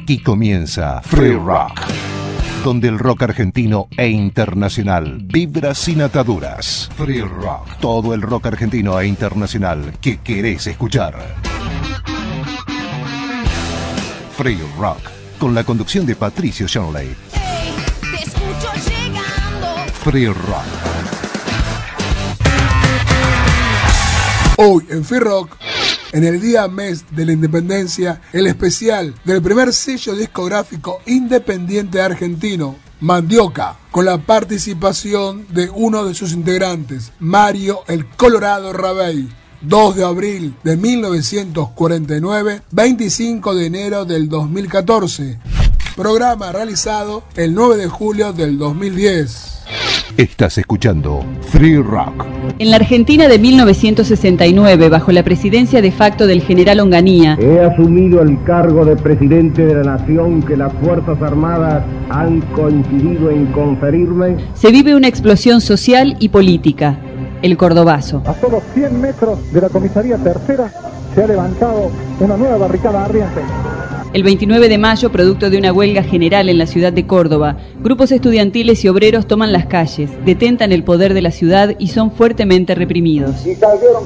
Aquí comienza Free Rock, donde el rock argentino e internacional vibra sin ataduras. Free Rock, todo el rock argentino e internacional que querés escuchar. Free Rock, con la conducción de Patricio Shanley. Free Rock. Hoy en Free Rock en el día mes de la independencia, el especial del primer sello discográfico independiente argentino, Mandioca, con la participación de uno de sus integrantes, Mario el Colorado Rabey. 2 de abril de 1949, 25 de enero del 2014. Programa realizado el 9 de julio del 2010. Estás escuchando Free Rock. En la Argentina de 1969, bajo la presidencia de facto del general Onganía, he asumido el cargo de presidente de la nación que las Fuerzas Armadas han coincidido en conferirme. Se vive una explosión social y política, el Cordobazo. A solo 100 metros de la comisaría tercera se ha levantado una nueva barricada ardiente. El 29 de mayo, producto de una huelga general en la ciudad de Córdoba, grupos estudiantiles y obreros toman las calles, detentan el poder de la ciudad y son fuertemente reprimidos. Y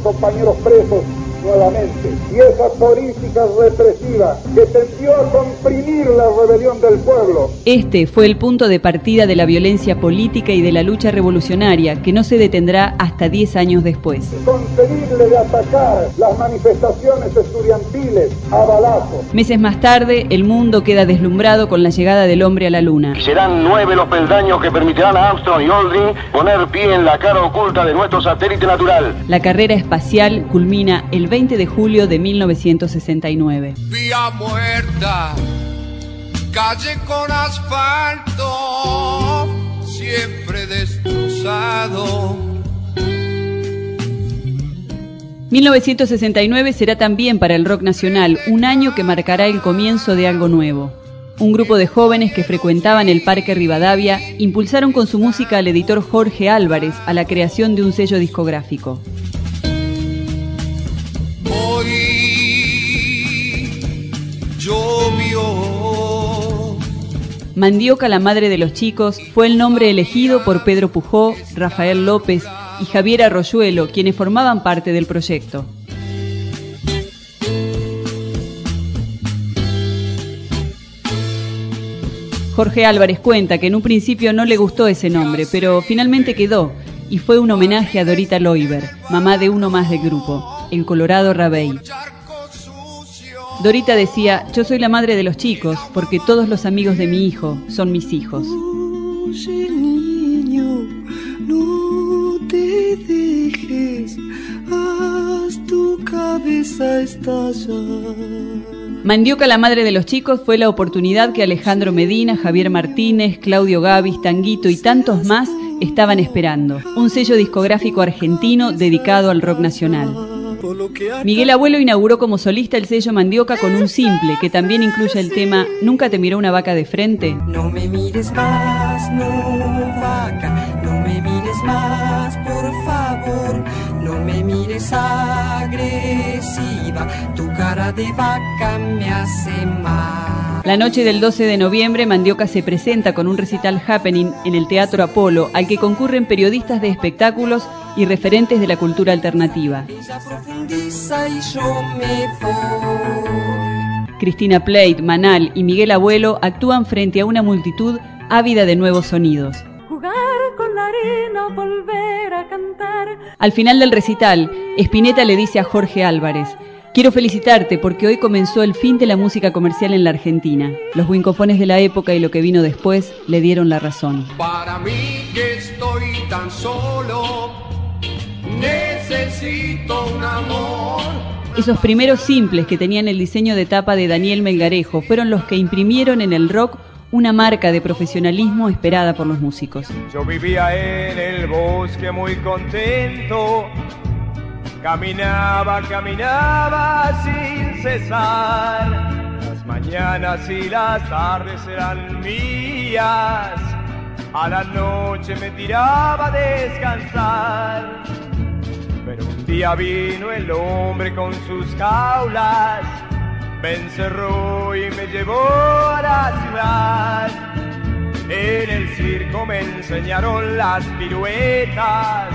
compañeros presos nuevamente. Y esa política represiva que tendió a comprimir la rebelión del pueblo. Este fue el punto de partida de la violencia política y de la lucha revolucionaria que no se detendrá hasta 10 años después. Conseguirle de atacar las manifestaciones estudiantiles a balazos. Meses más tarde, el mundo queda deslumbrado con la llegada del hombre a la luna. Serán nueve los peldaños que permitirán a Armstrong y Aldrin poner pie en la cara oculta de nuestro satélite natural. La carrera espacial culmina el 20 de julio de 1969. Vía muerta, calle con asfalto, siempre destrozado. 1969 será también para el rock nacional un año que marcará el comienzo de algo nuevo. Un grupo de jóvenes que frecuentaban el Parque Rivadavia impulsaron con su música al editor Jorge Álvarez a la creación de un sello discográfico. Mandioca, la madre de los chicos, fue el nombre elegido por Pedro Pujó, Rafael López y Javier Arroyuelo, quienes formaban parte del proyecto. Jorge Álvarez cuenta que en un principio no le gustó ese nombre, pero finalmente quedó y fue un homenaje a Dorita Loiber, mamá de uno más del grupo, el Colorado Rabey. Dorita decía, yo soy la madre de los chicos porque todos los amigos de mi hijo son mis hijos. Mandioca, la madre de los chicos, fue la oportunidad que Alejandro Medina, Javier Martínez, Claudio Gavis, Tanguito y tantos más estaban esperando. Un sello discográfico argentino dedicado al rock nacional. Miguel Abuelo inauguró como solista el sello Mandioca con un simple que también incluye el tema ¿Nunca te miró una vaca de frente? No me mires más, no vaca, no me mires más, por favor, no me mires tu cara de vaca me hace mal. La noche del 12 de noviembre, Mandioca se presenta con un recital happening en el Teatro Apolo, al que concurren periodistas de espectáculos y referentes de la cultura alternativa. Cristina Plate, Manal y Miguel Abuelo actúan frente a una multitud ávida de nuevos sonidos. Al final del recital, Spinetta le dice a Jorge Álvarez, Quiero felicitarte porque hoy comenzó el fin de la música comercial en la Argentina. Los wincofones de la época y lo que vino después le dieron la razón. Para mí que estoy tan solo, necesito un amor. Esos primeros simples que tenían el diseño de tapa de Daniel Melgarejo fueron los que imprimieron en el rock una marca de profesionalismo esperada por los músicos. Yo vivía en el bosque muy contento Caminaba, caminaba sin cesar. Las mañanas y las tardes eran mías. A la noche me tiraba a descansar. Pero un día vino el hombre con sus jaulas me encerró y me llevó a la ciudad. En el circo me enseñaron las piruetas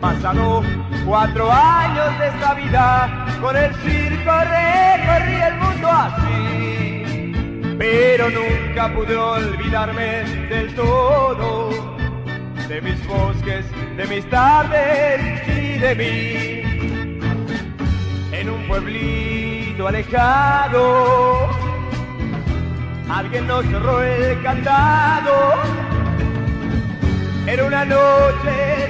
Pasado cuatro años de esta vida, con el circo recorrí el mundo así, pero nunca pude olvidarme del todo, de mis bosques, de mis tardes y de mí. En un pueblito alejado, alguien nos cerró el candado. Era una noche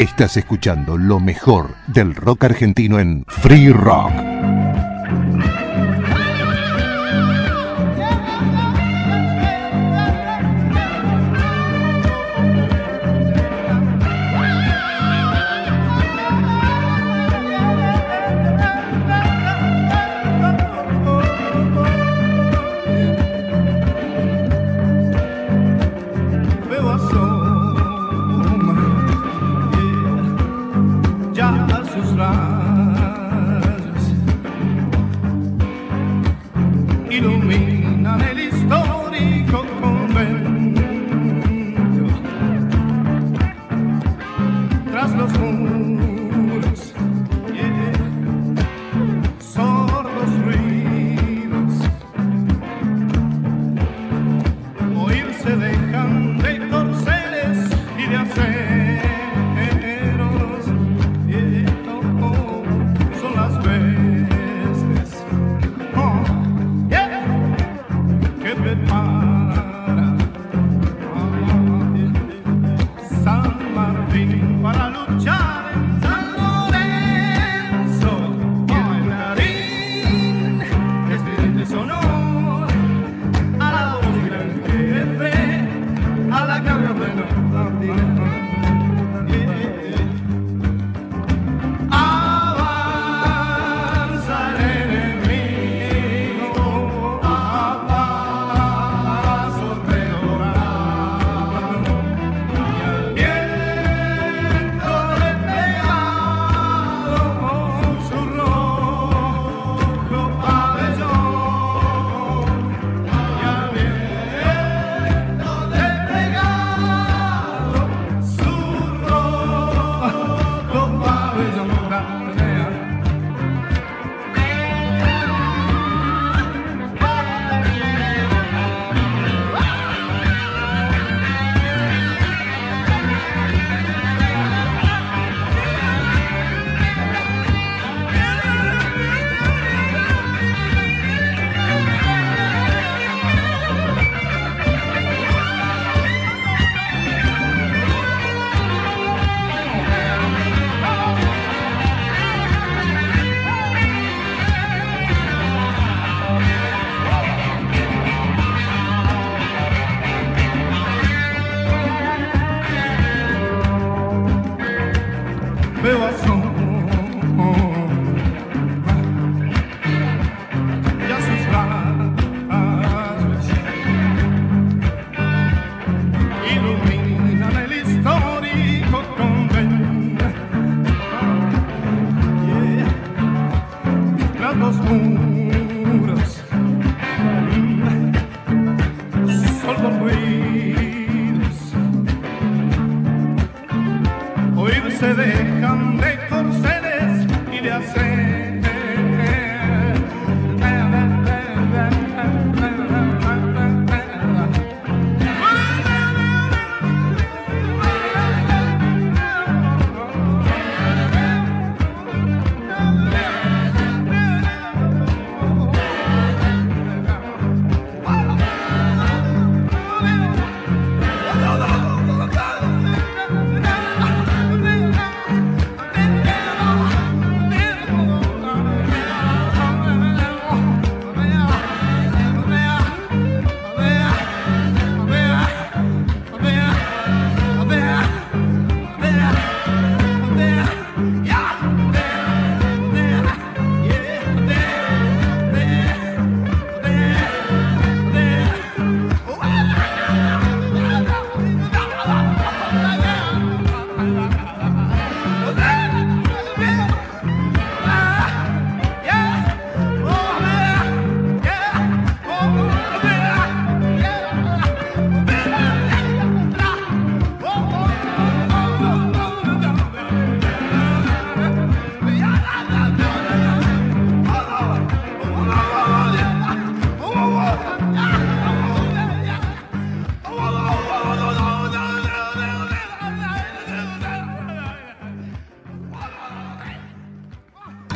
Estás escuchando lo mejor del rock argentino en Free Rock.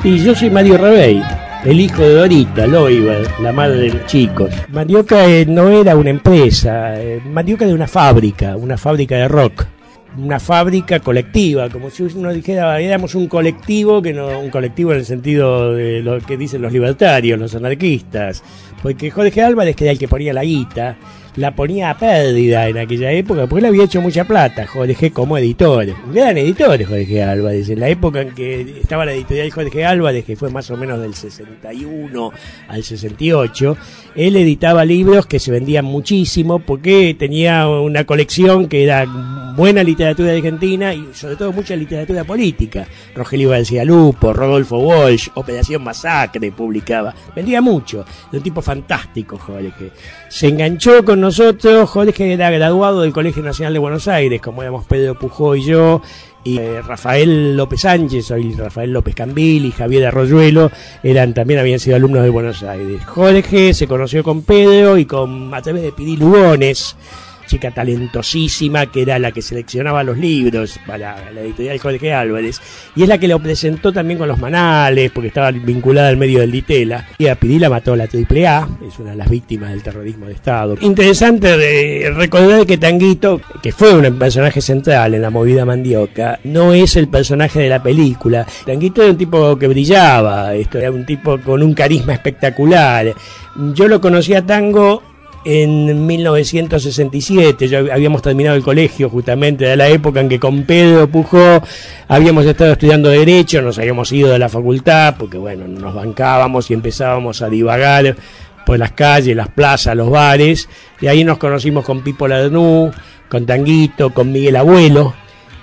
Y yo soy Mario Rebey, el hijo de Dorita Loiva, la madre de los chicos. Mandioca eh, no era una empresa, eh, Mandioca era una fábrica, una fábrica de rock. Una fábrica colectiva, como si uno dijera, éramos un colectivo, que un colectivo en el sentido de lo que dicen los libertarios, los anarquistas. Porque Jorge Álvarez, que era el que ponía la guita, la ponía a pérdida en aquella época, porque él había hecho mucha plata, Jorge, como editor. Gran editor, Jorge Álvarez. En la época en que estaba la editorial Jorge Álvarez, que fue más o menos del 61 al 68, él editaba libros que se vendían muchísimo porque tenía una colección que era buena literatura argentina y sobre todo mucha literatura política. Rogelio García Lupo, Rodolfo Walsh, Operación Masacre publicaba. Vendía mucho. De un tipo fantástico, Jorge. Se enganchó con nosotros. Jorge era graduado del Colegio Nacional de Buenos Aires, como éramos Pedro Pujó y yo y eh, Rafael López Sánchez, hoy Rafael López Cambil y Javier Arroyuelo eran también habían sido alumnos de Buenos Aires. Jorge se conoció con Pedro y con a través de Pidi Lugones, chica talentosísima que era la que seleccionaba los libros para la editorial Jorge Álvarez y es la que lo presentó también con los manales porque estaba vinculada al medio del Ditela y a Pidí la mató la AAA es una de las víctimas del terrorismo de Estado. Interesante recordar que Tanguito que fue un personaje central en la movida mandioca no es el personaje de la película. Tanguito era un tipo que brillaba esto era un tipo con un carisma espectacular. Yo lo conocí a Tango en 1967. Ya habíamos terminado el colegio justamente de la época en que con Pedro Pujó habíamos estado estudiando Derecho, nos habíamos ido de la facultad porque bueno, nos bancábamos y empezábamos a divagar por las calles, las plazas, los bares. Y ahí nos conocimos con Pipo Ladnú, con Tanguito, con Miguel Abuelo,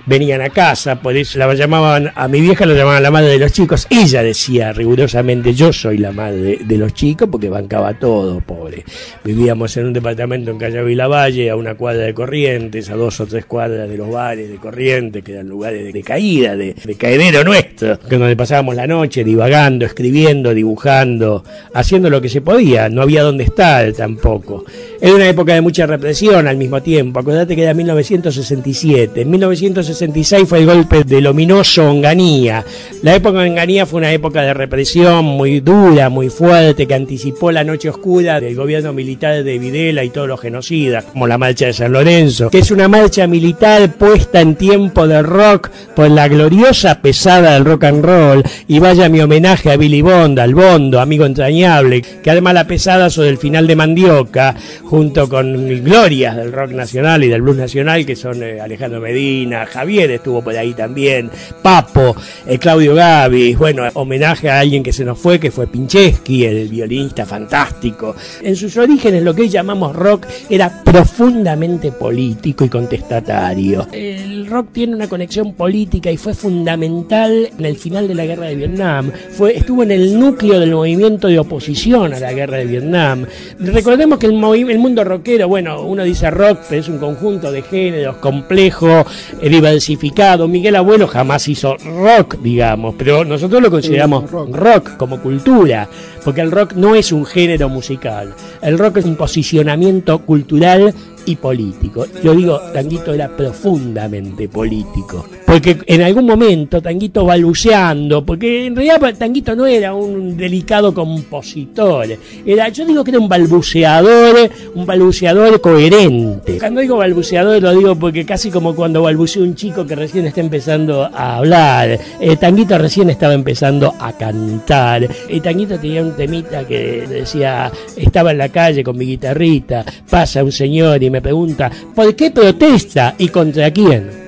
venían a casa, por eso la llamaban, a mi vieja la llamaban la madre de los chicos, ella decía rigurosamente, yo soy la madre de los chicos porque bancaba todo, pobre. Vivíamos en un departamento en Callao y la Valle, a una cuadra de Corrientes, a dos o tres cuadras de los bares de Corrientes, que eran lugares de, caída, de, de, caedero nuestro, que donde pasábamos la noche divagando, escribiendo, dibujando, haciendo lo que se podía, no había dónde estar tampoco. Era una época de mucha represión al mismo tiempo, acordate que era 1967, en 1966 fue el golpe del ominoso Onganía. La época de Onganía fue una época de represión muy dura, muy fuerte, que anticipó la noche oscura del gobierno militar de Videla y todos los genocidas, como la marcha de San Lorenzo, que es una marcha militar puesta en tiempo de rock por la gloriosa pesada del rock and roll, y vaya mi homenaje a Billy Bond, al Bondo, amigo entrañable, que además la pesada sobre el final de Mandioca, junto con glorias del rock nacional y del blues nacional, que son eh, Alejandro Medina, Javier estuvo por ahí también, Papo, eh, Claudio Gavis, bueno, homenaje a alguien que se nos fue, que fue Pincheski, el violinista fantástico. En sus orígenes, lo que hoy llamamos rock era profundamente político y contestatario. El rock tiene una conexión política y fue fundamental en el final de la guerra de Vietnam. Fue, estuvo en el núcleo del movimiento de oposición a la guerra de Vietnam. Recordemos que el, el mundo rockero, bueno, uno dice rock, pero es un conjunto de géneros complejo, eh, diversificado. Miguel Abuelo jamás hizo rock, digamos, pero nosotros lo consideramos rock como cultura, porque el rock no es un género musical. El rock es un posicionamiento cultural y político. Yo digo, Tanguito era profundamente político. Porque en algún momento Tanguito balbuceando, porque en realidad Tanguito no era un delicado compositor, era, yo digo que era un balbuceador, un balbuceador coherente. Cuando digo balbuceador lo digo porque casi como cuando balbucea un chico que recién está empezando a hablar. Eh, Tanguito recién estaba empezando a cantar. Y Tanguito tenía un temita que decía, estaba en la calle con mi guitarrita, pasa un señor y me pregunta, ¿por qué protesta y contra quién?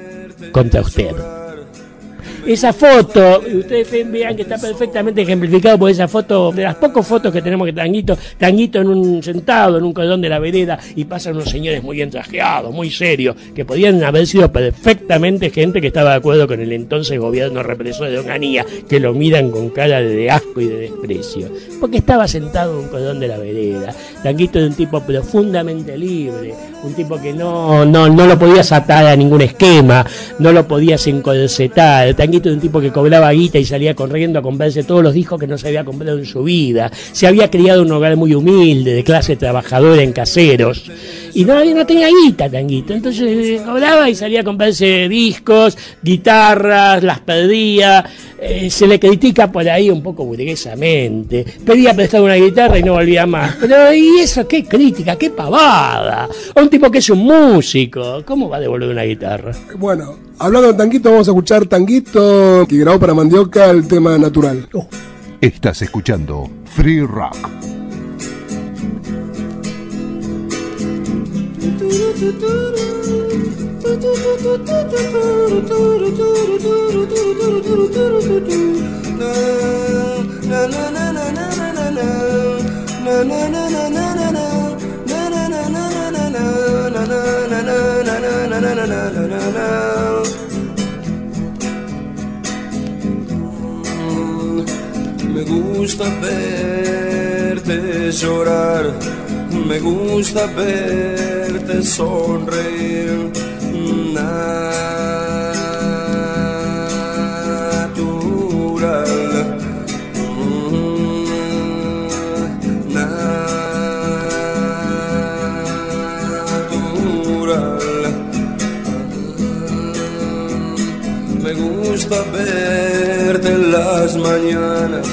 Contra usted esa foto, ustedes vean que está perfectamente ejemplificado por esa foto, de las pocas fotos que tenemos que Tanguito, Tanguito en un sentado en un cordón de la vereda y pasan unos señores muy entrajeados, muy serios, que podían haber sido perfectamente gente que estaba de acuerdo con el entonces gobierno represor de Onganía, que lo miran con cara de asco y de desprecio, porque estaba sentado en un cordón de la vereda. Tanguito era un tipo profundamente libre, un tipo que no, no, no lo podías atar a ningún esquema, no lo podías encorsetar de un tipo que cobraba guita y salía corriendo a comprarse todos los discos que no se había comprado en su vida. Se había criado en un hogar muy humilde, de clase trabajadora en caseros. Y no, no tenía guita, Tanguito. Entonces eh, cobraba y salía a comprarse discos, guitarras, las perdía. Eh, se le critica por ahí un poco burguesamente. Pedía prestar una guitarra y no volvía más. Pero ¿y eso qué crítica? ¿Qué pavada? A un tipo que es un músico. ¿Cómo va a devolver una guitarra? Bueno, hablando de Tanguito, vamos a escuchar Tanguito que grabó para Mandioca el tema natural. Oh. Estás escuchando Free Rock. Gusta verte llorar, me gusta verte sonreír. gusta verte en las mañanas,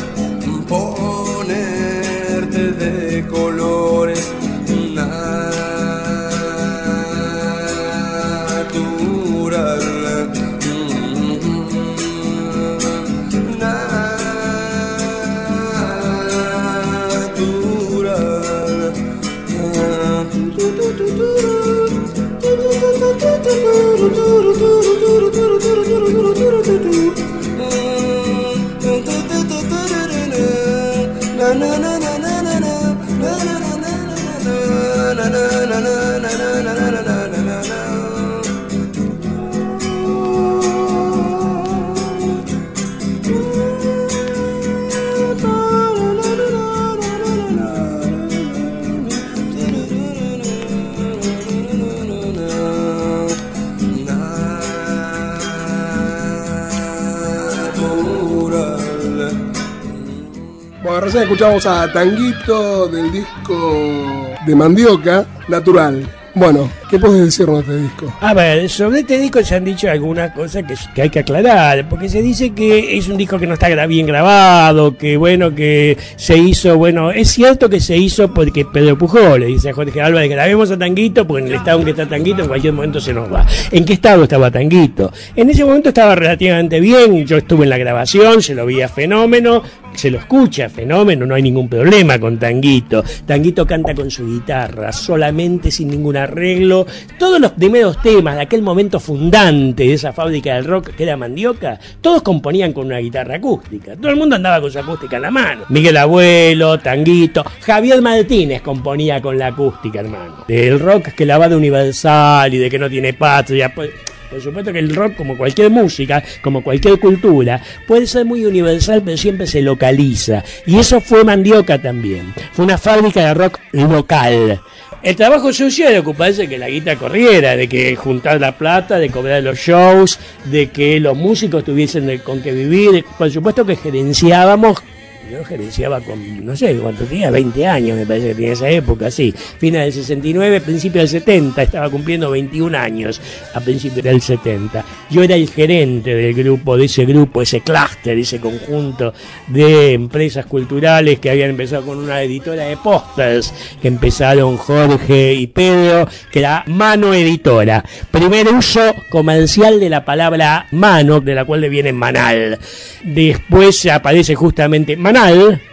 recién escuchamos a Tanguito del disco de Mandioca, Natural. Bueno, ¿Qué puedes decirlo de este disco? A ver, sobre este disco se han dicho algunas cosas que, que, hay que aclarar, porque se dice que es un disco que no está bien grabado, que bueno, que se hizo, bueno, es cierto que se hizo porque Pedro Pujol le dice a Jorge Álvarez, grabemos a Tanguito, porque en el estado en que está Tanguito en cualquier momento se nos va. ¿En qué estado estaba Tanguito? En ese momento estaba relativamente bien, yo estuve en la grabación, se lo vi a fenómeno, se lo escucha, fenómeno, no hay ningún problema con Tanguito. Tanguito canta con su guitarra, solamente sin ningún arreglo. Todos los primeros temas de aquel momento fundante de esa fábrica del rock que era Mandioca, todos componían con una guitarra acústica. Todo el mundo andaba con su acústica en la mano. Miguel Abuelo, Tanguito, Javier Martínez componía con la acústica, hermano. Del rock que la va de universal y de que no tiene patria. Pues, por supuesto que el rock, como cualquier música, como cualquier cultura, puede ser muy universal, pero siempre se localiza. Y eso fue Mandioca también. Fue una fábrica de rock local. El trabajo sucio era ocuparse de que la guita corriera, de que juntar la plata, de cobrar los shows, de que los músicos tuviesen con qué vivir. Por supuesto que gerenciábamos yo gerenciaba con, no sé cuánto tenía, 20 años me parece que tenía esa época, sí. Fines del 69, principio del 70, estaba cumpliendo 21 años a principios del 70. Yo era el gerente del grupo, de ese grupo, ese clúster, ese conjunto de empresas culturales que habían empezado con una editora de pósters, que empezaron Jorge y Pedro, que era Mano Editora. Primer uso comercial de la palabra mano, de la cual le viene manal. Después aparece justamente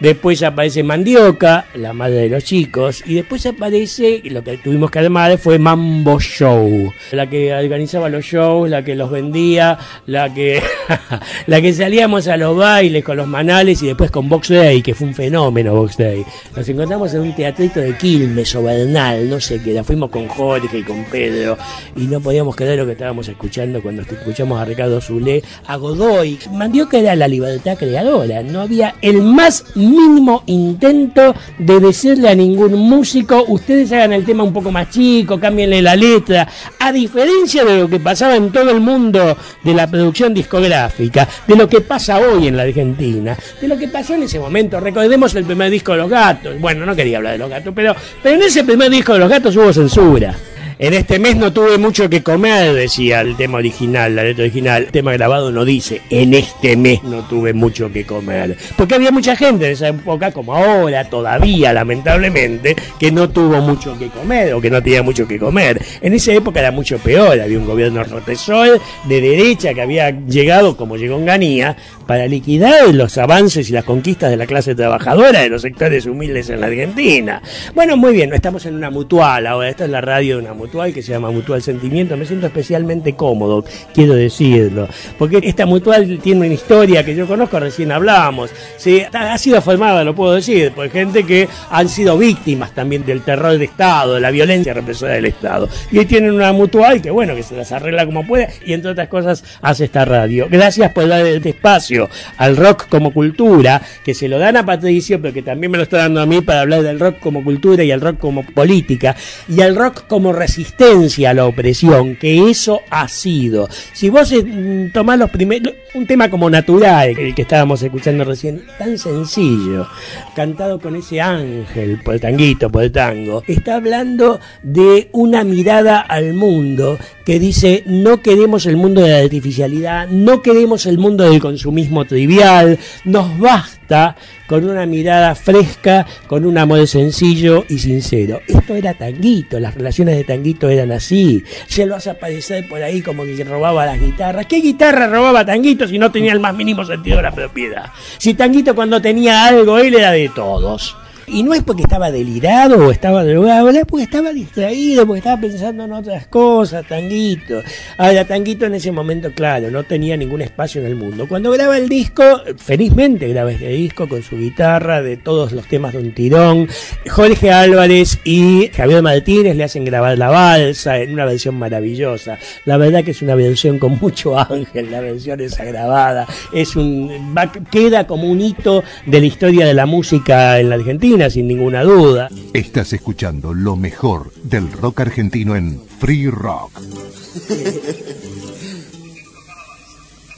Después aparece Mandioca, la madre de los chicos, y después aparece, lo que tuvimos que armar fue Mambo Show, la que organizaba los shows, la que los vendía, la que, la que salíamos a los bailes con los manales y después con Box Day, que fue un fenómeno Box Day. Nos encontramos en un teatrito de Quilmes o Bernal, no sé qué, la fuimos con Jorge y con Pedro, y no podíamos creer lo que estábamos escuchando cuando escuchamos a Ricardo Zulé, a Godoy. Mandioca era la libertad creadora. No había el más mínimo intento de decirle a ningún músico, ustedes hagan el tema un poco más chico, cámbienle la letra. A diferencia de lo que pasaba en todo el mundo de la producción discográfica, de lo que pasa hoy en la Argentina, de lo que pasó en ese momento. Recordemos el primer disco de Los Gatos. Bueno, no quería hablar de Los Gatos, pero, pero en ese primer disco de Los Gatos hubo censura. En este mes no tuve mucho que comer, decía el tema original, la letra original. El tema grabado no dice, en este mes no tuve mucho que comer. Porque había mucha gente en esa época, como ahora, todavía, lamentablemente, que no tuvo mucho que comer o que no tenía mucho que comer. En esa época era mucho peor. Había un gobierno rotesol de derecha que había llegado, como llegó en Ganía, para liquidar los avances y las conquistas de la clase trabajadora de los sectores humildes en la Argentina. Bueno, muy bien, estamos en una mutual ahora. Esta es la radio de una mutual mutual que se llama Mutual Sentimiento. Me siento especialmente cómodo, quiero decirlo, porque esta mutual tiene una historia que yo conozco, recién hablábamos. Sí, ha sido formada, lo puedo decir, por gente que han sido víctimas también del terror de Estado, de la violencia represora del Estado. Y hoy tienen una mutual que, bueno, que se las arregla como puede y entre otras cosas hace esta radio. Gracias por dar este espacio al rock como cultura, que se lo dan a Patricio, pero que también me lo está dando a mí para hablar del rock como cultura y al rock como política y al rock como resistencia resistencia a la opresión, que eso ha sido. Si vos eh, tomás los primeros, un tema como natural, el que estábamos escuchando recién, tan sencillo, cantado con ese ángel, por el tanguito, por el tango, está hablando de una mirada al mundo que dice, no queremos el mundo de la artificialidad, no queremos el mundo del consumismo trivial, nos basta con una mirada fresca, con un amor sencillo y sincero. Esto era Tanguito, las relaciones de Tanguito eran así. Se lo hace aparecer por ahí como que robaba las guitarras. ¿Qué guitarra robaba Tanguito si no tenía el más mínimo sentido de la propiedad? Si Tanguito cuando tenía algo, él era de todos. Y no es porque estaba delirado o estaba drogado, es porque estaba distraído, porque estaba pensando en otras cosas, Tanguito. Ahora, Tanguito en ese momento, claro, no tenía ningún espacio en el mundo. Cuando graba el disco, felizmente graba este disco con su guitarra de todos los temas de un tirón. Jorge Álvarez y Javier Martínez le hacen grabar la balsa en una versión maravillosa. La verdad que es una versión con mucho ángel, la versión es grabada. Es un, queda como un hito de la historia de la música en la Argentina sin ninguna duda. Estás escuchando lo mejor del rock argentino en Free Rock.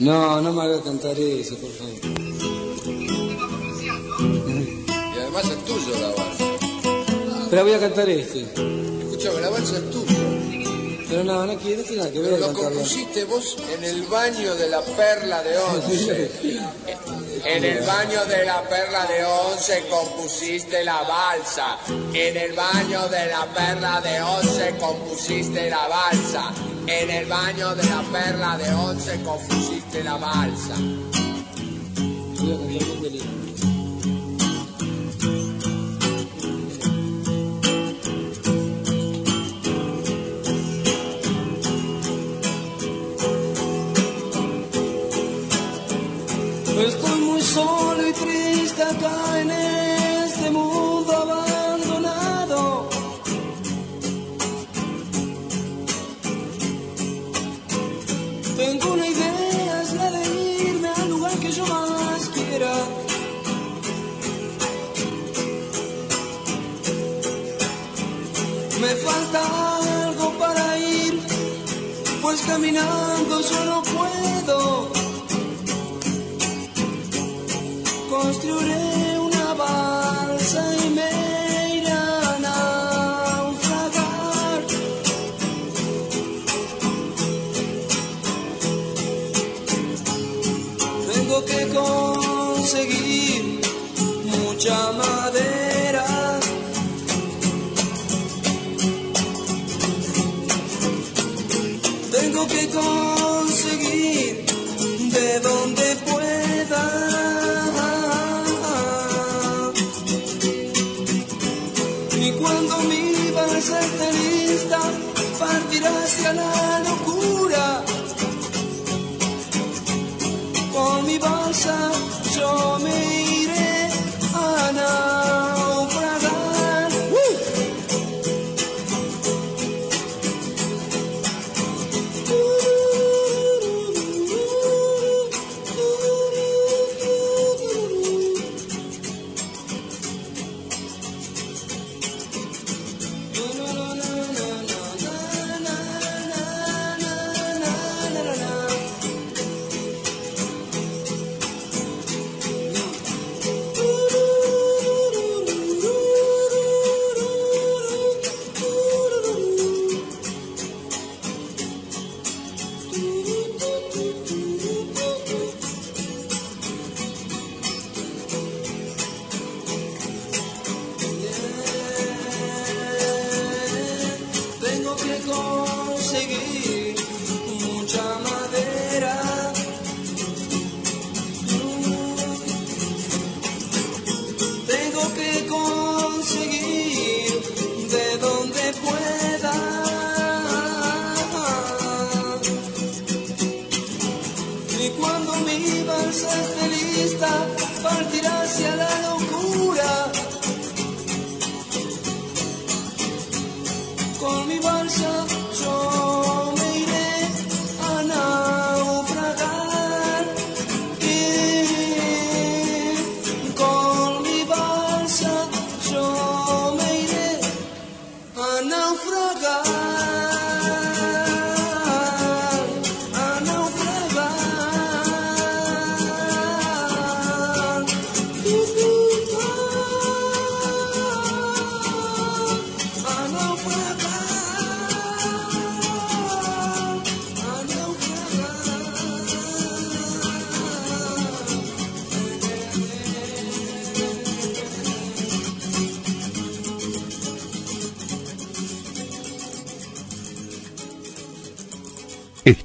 No, no me hagas cantar eso, por favor. Y además es tuyo la balsa. Pero voy a cantar este. Escuchame, la balsa es tuya. Pero no, no, quiere, no tiene nada que ver. Pero lo compusiste vos en el baño de la perla de once. En el baño de la perla de once compusiste la balsa. En el baño de la perla de once compusiste la balsa. En el baño de la perla de once compusiste la balsa. Estoy muy solo y triste acá en este mundo abandonado. Tengo una idea, es la de irme al lugar que yo más quiera. Me falta algo para ir, pues caminando yo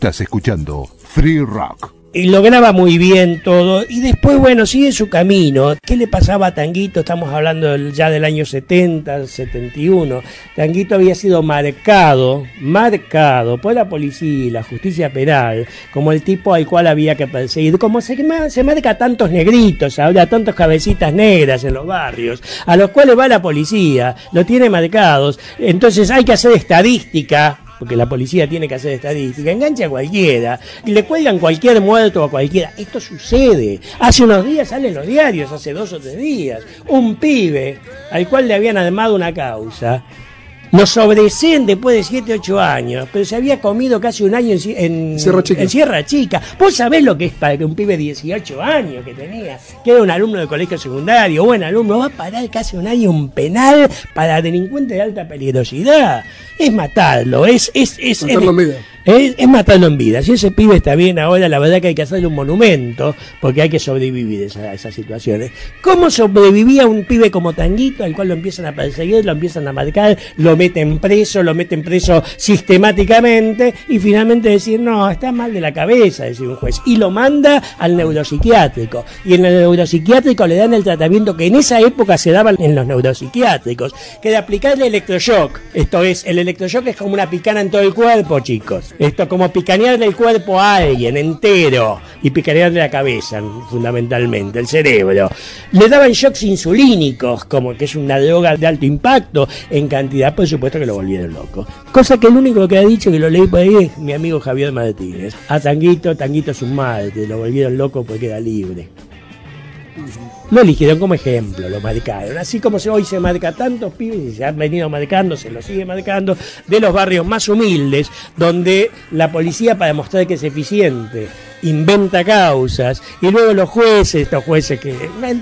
Estás escuchando Free Rock. y lograba muy bien todo. Y después, bueno, sigue su camino. ¿Qué le pasaba a Tanguito? Estamos hablando ya del año 70, 71. Tanguito había sido marcado, marcado por la policía y la justicia penal como el tipo al cual había que perseguir. Como se, se marca a tantos negritos, ahora tantos cabecitas negras en los barrios, a los cuales va la policía, lo tiene marcados. Entonces hay que hacer estadística porque la policía tiene que hacer estadística, engancha a cualquiera, y le cuelgan cualquier muerto a cualquiera. Esto sucede. Hace unos días salen los diarios, hace dos o tres días, un pibe al cual le habían armado una causa. Lo sobreseen después de 7, 8 años, pero se había comido casi un año en, en, Sierra Chica. en Sierra Chica. Vos sabés lo que es para que un pibe de 18 años que tenía, que era un alumno de colegio secundario, buen alumno, va a parar casi un año un penal para delincuente de alta peligrosidad. Es matarlo, es... es, es vida. Es, es matarlo en vida. Si ese pibe está bien ahora, la verdad que hay que hacerle un monumento, porque hay que sobrevivir esa- a esas situaciones. ¿Cómo sobrevivía un pibe como Tanguito, al cual lo empiezan a perseguir, lo empiezan a marcar, lo meten preso, lo meten preso sistemáticamente, y finalmente decir, no, está mal de la cabeza, decir un juez, y lo manda al neuropsiquiátrico. Y en el neuropsiquiátrico le dan el tratamiento que en esa época se daban en los neuropsiquiátricos, que de aplicarle electroshock. Esto es, el electroshock es como una picana en todo el cuerpo, chicos. Esto es como picanearle el cuerpo a alguien entero y picanearle la cabeza, fundamentalmente, el cerebro. Le daban shocks insulínicos, como que es una droga de alto impacto, en cantidad, por supuesto que lo volvieron loco. Cosa que el único que ha dicho, que lo leí por ahí, es mi amigo Javier Martínez. A Tanguito, Tanguito es un madre, lo volvieron loco porque era libre. Lo eligieron como ejemplo, lo marcaron. Así como hoy se marca tantos pibes y se han venido marcando, se lo sigue marcando, de los barrios más humildes, donde la policía, para mostrar que es eficiente, inventa causas, y luego los jueces, estos jueces que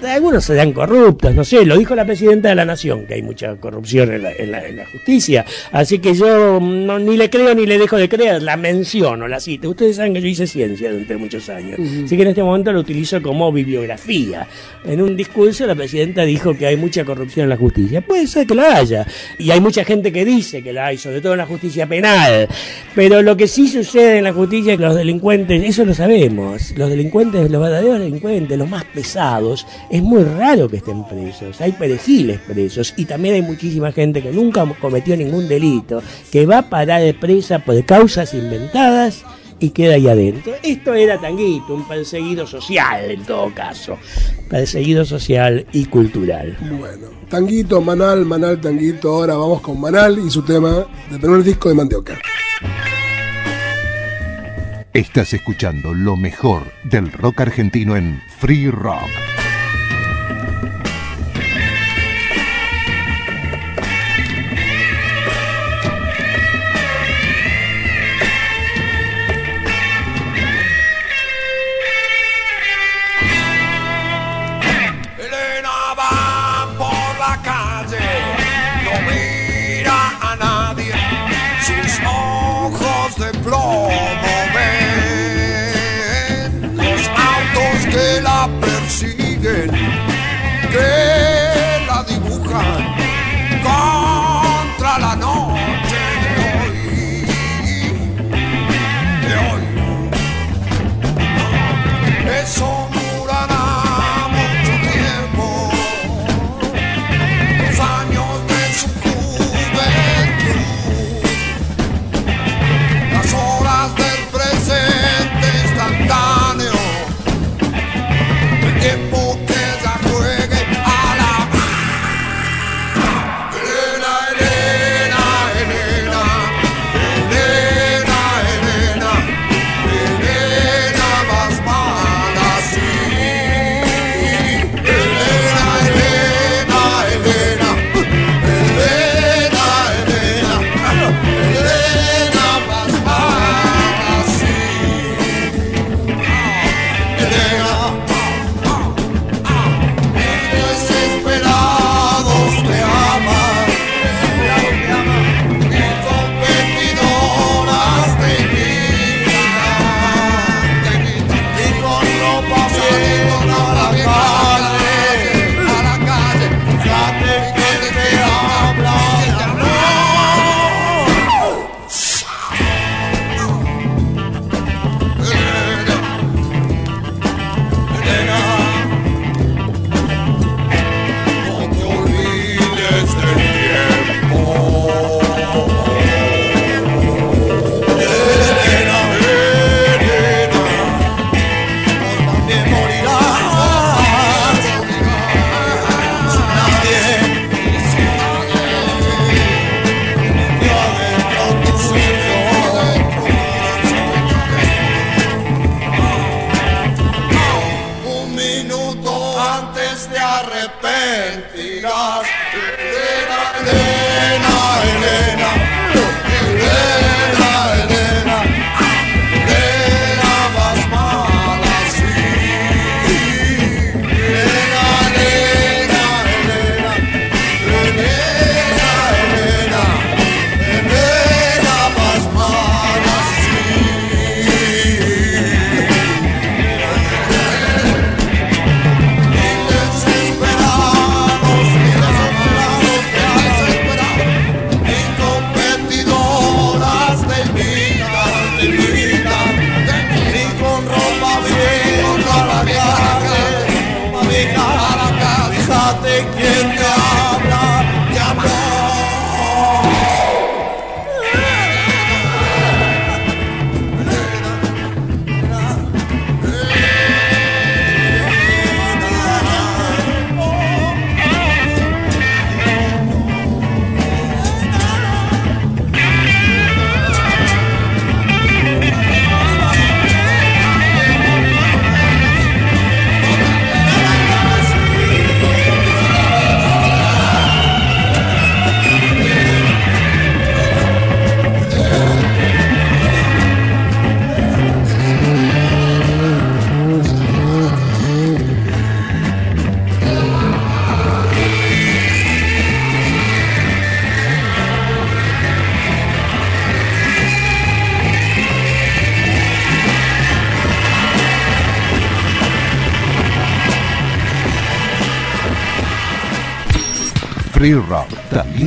algunos se dan corruptos, no sé, lo dijo la presidenta de la Nación, que hay mucha corrupción en la, en la- en la justicia. Así que yo no, ni le creo ni le dejo de creer, la menciono, la cito. Ustedes saben que yo hice ciencia durante muchos años. Así que en este momento lo utilizo como bibliografía. En un discurso la presidenta dijo que hay mucha corrupción en la justicia. Puede ser que la haya. Y hay mucha gente que dice que la hay, sobre todo en la justicia penal. Pero lo que sí sucede en la justicia es que los delincuentes, eso lo sabemos, los delincuentes, los verdaderos delincuentes, los más pesados, es muy raro que estén presos. Hay perejiles presos y también hay muchísima gente que nunca cometió ningún delito, que va a parar de presa por causas inventadas y queda ahí adentro. Esto era Tanguito, un perseguido social en todo caso. Perseguido social y cultural. Bueno, Tanguito, Manal, Manal, Tanguito. Ahora vamos con Manal y su tema del primer disco de Mandioca. Estás escuchando lo mejor del rock argentino en Free Rock.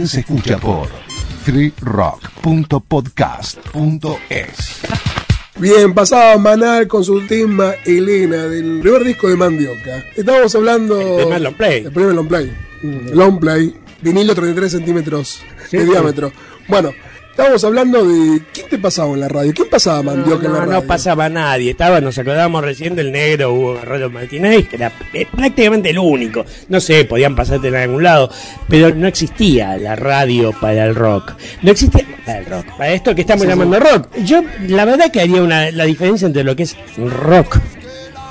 También se escucha por freerock.podcast.es. Bien, pasaba Manal con su tema Elena del primer disco de Mandioca. Estábamos hablando. El primer long play. El primer long play. Long play. Vinilo 33 centímetros de sí. diámetro. Bueno, estábamos hablando de. ¿Quién te pasaba en la radio? ¿Quién pasaba Mandioca en la No, radio? no pasaba nadie. Estaba, nos acordábamos recién del negro Hugo Garrero Martínez, que era eh, prácticamente el único. No sé, podían pasarte en algún lado, pero no existía la radio para el rock. No existía para el rock, para esto que estamos Sí, sí. llamando rock. Yo, la verdad que haría una, la diferencia entre lo que es rock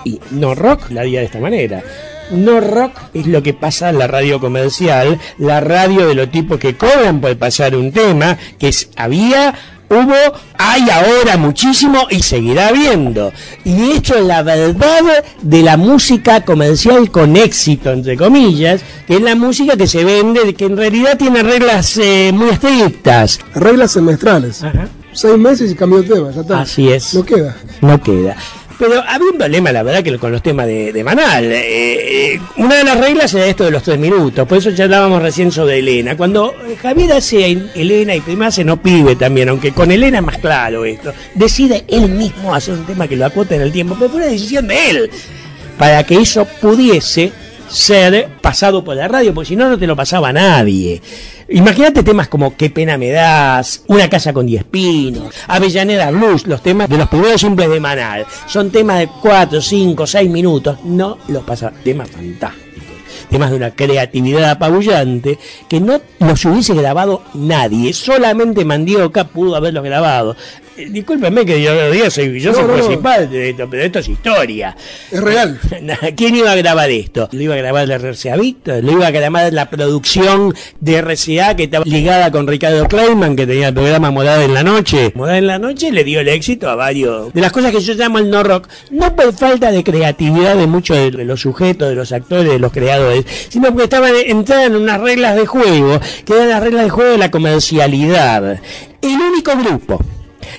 y no rock, la haría de esta manera. No rock es lo que pasa en la radio comercial, la radio de los tipos que cobran por pasar un tema, que es, había, hubo, hay ahora muchísimo y seguirá habiendo. Y esto es la verdad de la música comercial con éxito, entre comillas, que es la música que se vende, que en realidad tiene reglas eh, muy estrictas. Reglas semestrales. Seis meses y cambió de tema, ya está. Así es. No queda. No queda. Pero había un problema, la verdad, que con los temas de, Manal. Eh, eh, una de las reglas era esto de los tres minutos. Por eso ya hablábamos recién sobre Elena. Cuando Javier hace Elena y primero hace No Pibe también, aunque con Elena es más claro esto, decide él mismo hacer un tema que lo acota en el tiempo. Pero fue una decisión de él. Para que eso pudiese ser pasado por la radio, porque si no, no te lo pasaba nadie. Imagínate temas como Qué pena me das, Una casa con diez pinos, Avellaneda Blues, los temas de los primeros simples de Manal. Son temas de 4, 5, 6 minutos. No los pasaba. Temas fantásticos. Temas de una creatividad apabullante que no los hubiese grabado nadie. Solamente Mandioca pudo haberlos grabado. Discúlpenme que yo lo diga, soy, yo No, soy no, principal de esto, pero esto es historia. Es real. ¿Quién iba a grabar esto? ¿Lo iba a grabar la RCA Víctor? ¿Lo iba a grabar la producción de RCA que estaba ligada con Ricardo Kleiman, que tenía el programa Modada en la Noche? Modada en la Noche le dio el éxito a varios de las cosas que yo llamo el no rock, no por falta de creatividad de muchos de los sujetos, de los actores, de los creadores, sino porque estaban entradas en unas reglas de juego, que eran las reglas de juego de la comercialidad. El único grupo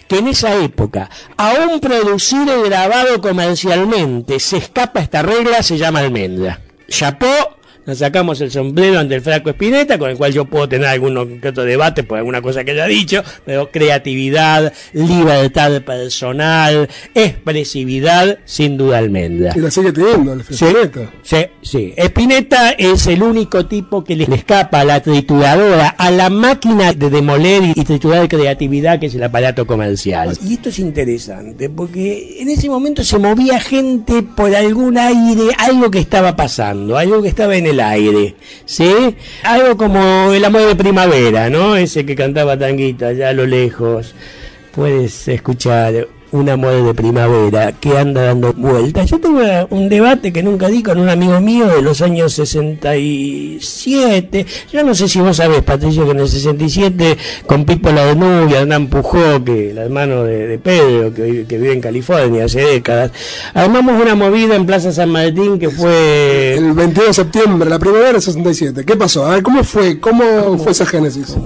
que en esa época, aún producido y grabado comercialmente, se escapa esta regla, se llama almendra. Chapó, nos sacamos el sombrero ante el flaco Espineta, con el cual yo puedo tener algún otro debate por alguna cosa que haya dicho, pero creatividad, libertad personal, expresividad, sin duda almendra. Y la sigue teniendo, el Sí, Spinetta. sí, sí. Spinetta es el único tipo que le escapa a la trituradora, a la máquina de demoler y triturar creatividad que es el aparato comercial. Y esto es interesante porque en ese momento se movía gente por algún aire, algo que estaba pasando, algo que estaba en el aire, ¿sí? Algo como el amor de primavera, ¿no? Ese que cantaba tanguita allá a lo lejos. Puedes escuchar un amor de primavera que anda dando vueltas. Yo una- un debate que nunca di con un amigo mío de los años 67. Yo no sé si vos sabés, Patricio, que en el 67 con Pipo La de Nubia, Hernán Pujó, que el hermano de, de Pedro, que, vive- que vive en California hace décadas, armamos una movida en Plaza San Martín que fue... El 22 de septiembre, la primavera del 67. ¿Qué pasó? A ver, ¿cómo fue? ¿Cómo, fue esa génesis?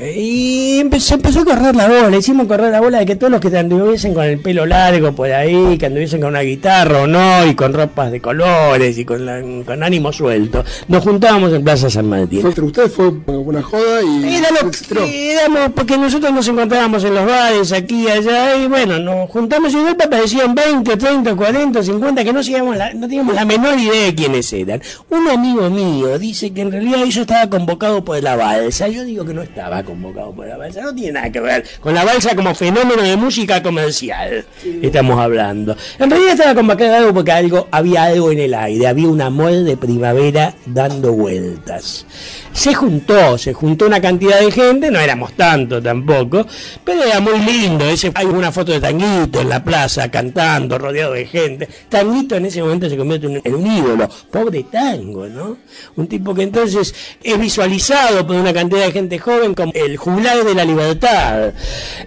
Y empezó, empezó a correr la bola, hicimos correr la bola de que todos los que anduviesen con el pelo largo por ahí, que anduviesen con una guitarra o no, y con ropas de colores y con, la- con ánimo suelto, nos juntábamos en Plaza San Martín. Fue entre ustedes, fue una joda y. Era lo que éramos, porque nosotros nos encontrábamos en los bares, aquí y allá, y bueno, nos juntamos y de golpe aparecían 20, 30, 40, 50, que no, teníamos la, no teníamos la menor idea de quiénes eran. Un amigo mío dice que en realidad eso estaba convocado por la balsa. Yo digo que no estaba convocado por la balsa, no tiene nada que ver con la balsa como fenómeno de música comercial. Estamos hablando. En realidad estaba convocado porque algo, había algo en el aire, había un amor de primavera dando vueltas. Se juntó, se juntó una cantidad de gente, no éramos tanto tampoco, pero era muy lindo. Ese, hay una foto de Tanguito en la plaza cantando, rodeado de gente. Tanguito en ese momento se convierte en un- en un ídolo. Pobre tango, ¿no? Un tipo que entonces es visualizado por una cantidad de gente joven como el juglar de la libertad.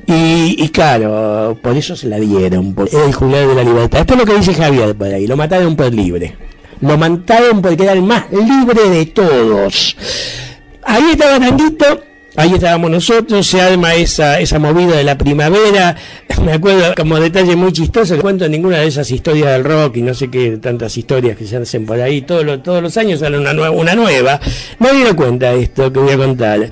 Y, claro, por eso se la dieron, era el juglar de la libertad. Esto es lo que dice Javier por ahí, lo mataron por libre. Lo mataron porque era el más libre de todos. Ahí estaba Tanguito, ahí estábamos nosotros, se arma esa, esa movida de la primavera. Me acuerdo como detalle muy chistoso, no cuento ninguna de esas historias del rock y no sé qué, tantas historias que se hacen por ahí. Todos los, todos los años sale una, nueva una nueva. Nadie lo cuenta esto que voy a contar.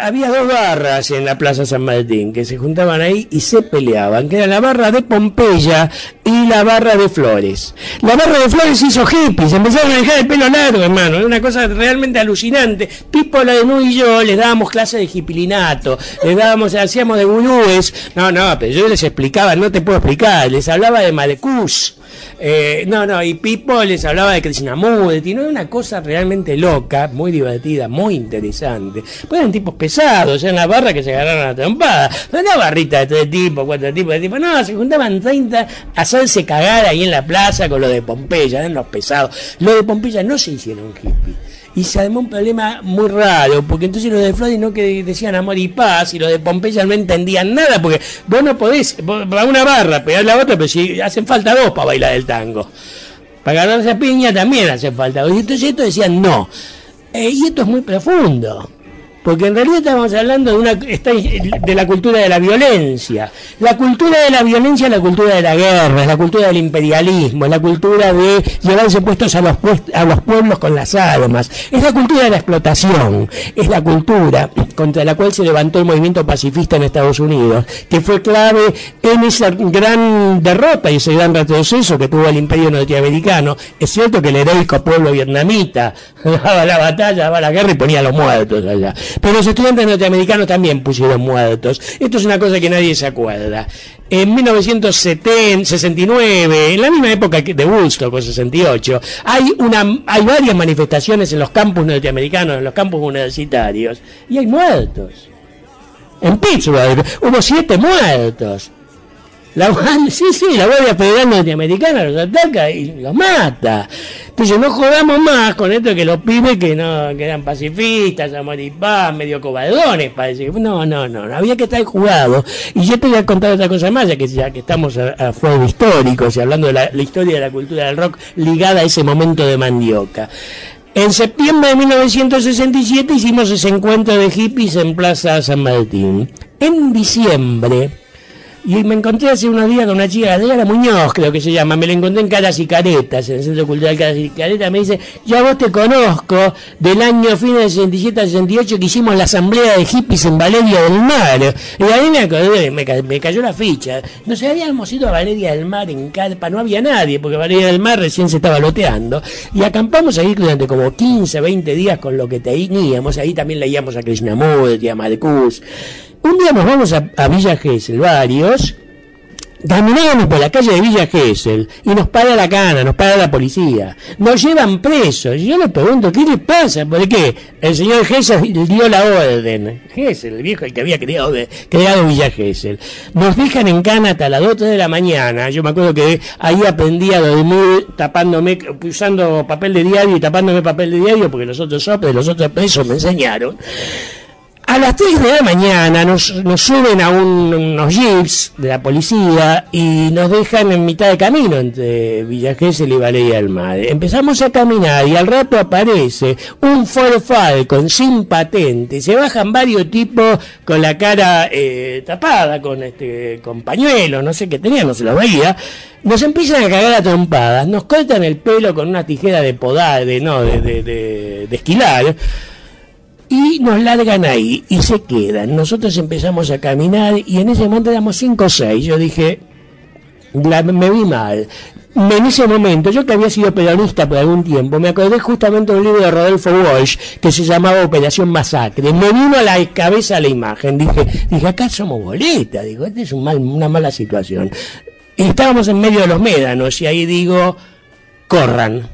Había dos barras en la Plaza San Martín que se juntaban ahí y se peleaban, que era la barra de Pompeya y la barra de Flores. La barra de Flores hizo hippies, empezaron a dejar el pelo largo, hermano. Era una cosa realmente alucinante. Pipo, la de Nu y yo les dábamos clases de hipilinato, les dábamos, hacíamos de gurúes. No, no, pero yo les explicaba, no te puedo explicar, les hablaba de Malecus. Eh, no, no, y Pipo les hablaba de Krishnamurti, no era una cosa realmente loca, muy divertida, muy interesante. Pues eran tipos pesados, eran la barra que se agarraron a la trompada. No era barrita de tres tipos, cuatro tipos de tipos, no, se juntaban 30 a hacerse cagar ahí en la plaza con lo de Pompeya, eran los pesados. Los de Pompeya no se hicieron hippies. Y se armó un problema muy raro, porque entonces los de Flores no que decían amor y paz, y los de Pompeya no entendían nada, porque vos no podés, para una barra, pegar la otra, pero si hacen falta dos para bailar el tango. Para ganarse a piña también hace falta. Y entonces estos decían no. Eh, y esto es muy profundo. Porque en realidad estamos hablando de, una, de la cultura de la violencia. La cultura de la violencia es la cultura de la guerra, es la cultura del imperialismo, es la cultura de llevarse puestos a los, a los pueblos con las armas, es la cultura de la explotación, es la cultura contra la cual se levantó el movimiento pacifista en Estados Unidos, que fue clave en esa gran derrota y ese gran retroceso que tuvo el imperio norteamericano. Es cierto que el heroico pueblo vietnamita daba la batalla, daba la guerra y ponía a los muertos allá. Pero los estudiantes norteamericanos también pusieron muertos. Esto es una cosa que nadie se acuerda. En 1969, en la misma época de Woodstock, o 68, hay, una, hay varias manifestaciones en los campus norteamericanos, en los campus universitarios, y hay muertos. En Pittsburgh hubo siete muertos. La, sí, sí, la Guardia Federal Norteamericana los ataca y los mata. Entonces no jodamos más con esto que los pibes que no que eran pacifistas, amor medio cobardones, parece. que- No, no, no, había que estar jugado. Y yo te voy a contar otra cosa más, ya que, ya que estamos a, a fuego históricos y hablando de la historia de la cultura del rock ligada a ese momento de mandioca. En septiembre de 1967 hicimos ese encuentro de hippies en Plaza San Martín. En diciembre, y me encontré hace unos días con una chica, Adriana Muñoz creo que se llama, me la encontré en Caras y Caretas, en el Centro Cultural Caras y Caretas, me dice, yo a vos te conozco del año fin del 67 al 68 que hicimos la asamblea de hippies en Valeria del Mar. Y ahí me me, ca- me cayó la ficha. Nos habíamos ido a Valeria del Mar en carpa, no había nadie, porque Valeria del Mar recién se estaba loteando, y acampamos ahí durante como 15, 20 días con lo que teníamos, ahí también leíamos a Krishnamurti, a Marcus. Un día nos vamos a, Villa Gesell, varios, Caminábamos por la calle de Villa Gesell y nos para la cana, nos para la policía. Nos llevan presos. Y yo le pregunto, ¿qué le pasa? ¿Por qué? El señor Gesell dio la orden. Gesell, el viejo el que había creado, creado Villa Gesell. Nos dejan en cana hasta las 2 de la mañana. Yo me acuerdo que ahí aprendí a dormir tapándome, usando papel de diario y tapándome papel de diario porque los otros sopres, los otros presos me enseñaron. A las 3 de la mañana nos, nos suben a un- unos jeeps de la policía y nos dejan en mitad de camino entre Villa Gesell y Valeria del Madre. Empezamos a caminar y al rato aparece un Ford Falcon sin patente. Se bajan varios tipos con la cara eh, tapada, con este con pañuelos, no sé qué tenían, no se los veía. Nos empiezan a cagar a trompadas, nos cortan el pelo con una tijera de podar, de, no, de, de- de esquilar y nos largan ahí y se quedan. Nosotros empezamos a caminar y en ese momento éramos 5 o 6. Yo dije, la- me vi mal. En ese momento, yo que había sido peronista por algún tiempo, me acordé justamente de un libro de Rodolfo Walsh que se llamaba Operación Masacre. Me vino a la cabeza la imagen. Dije, dije acá somos boletas. Digo, esta es un mal, una mala situación. Estábamos en medio de los médanos y ahí digo, corran.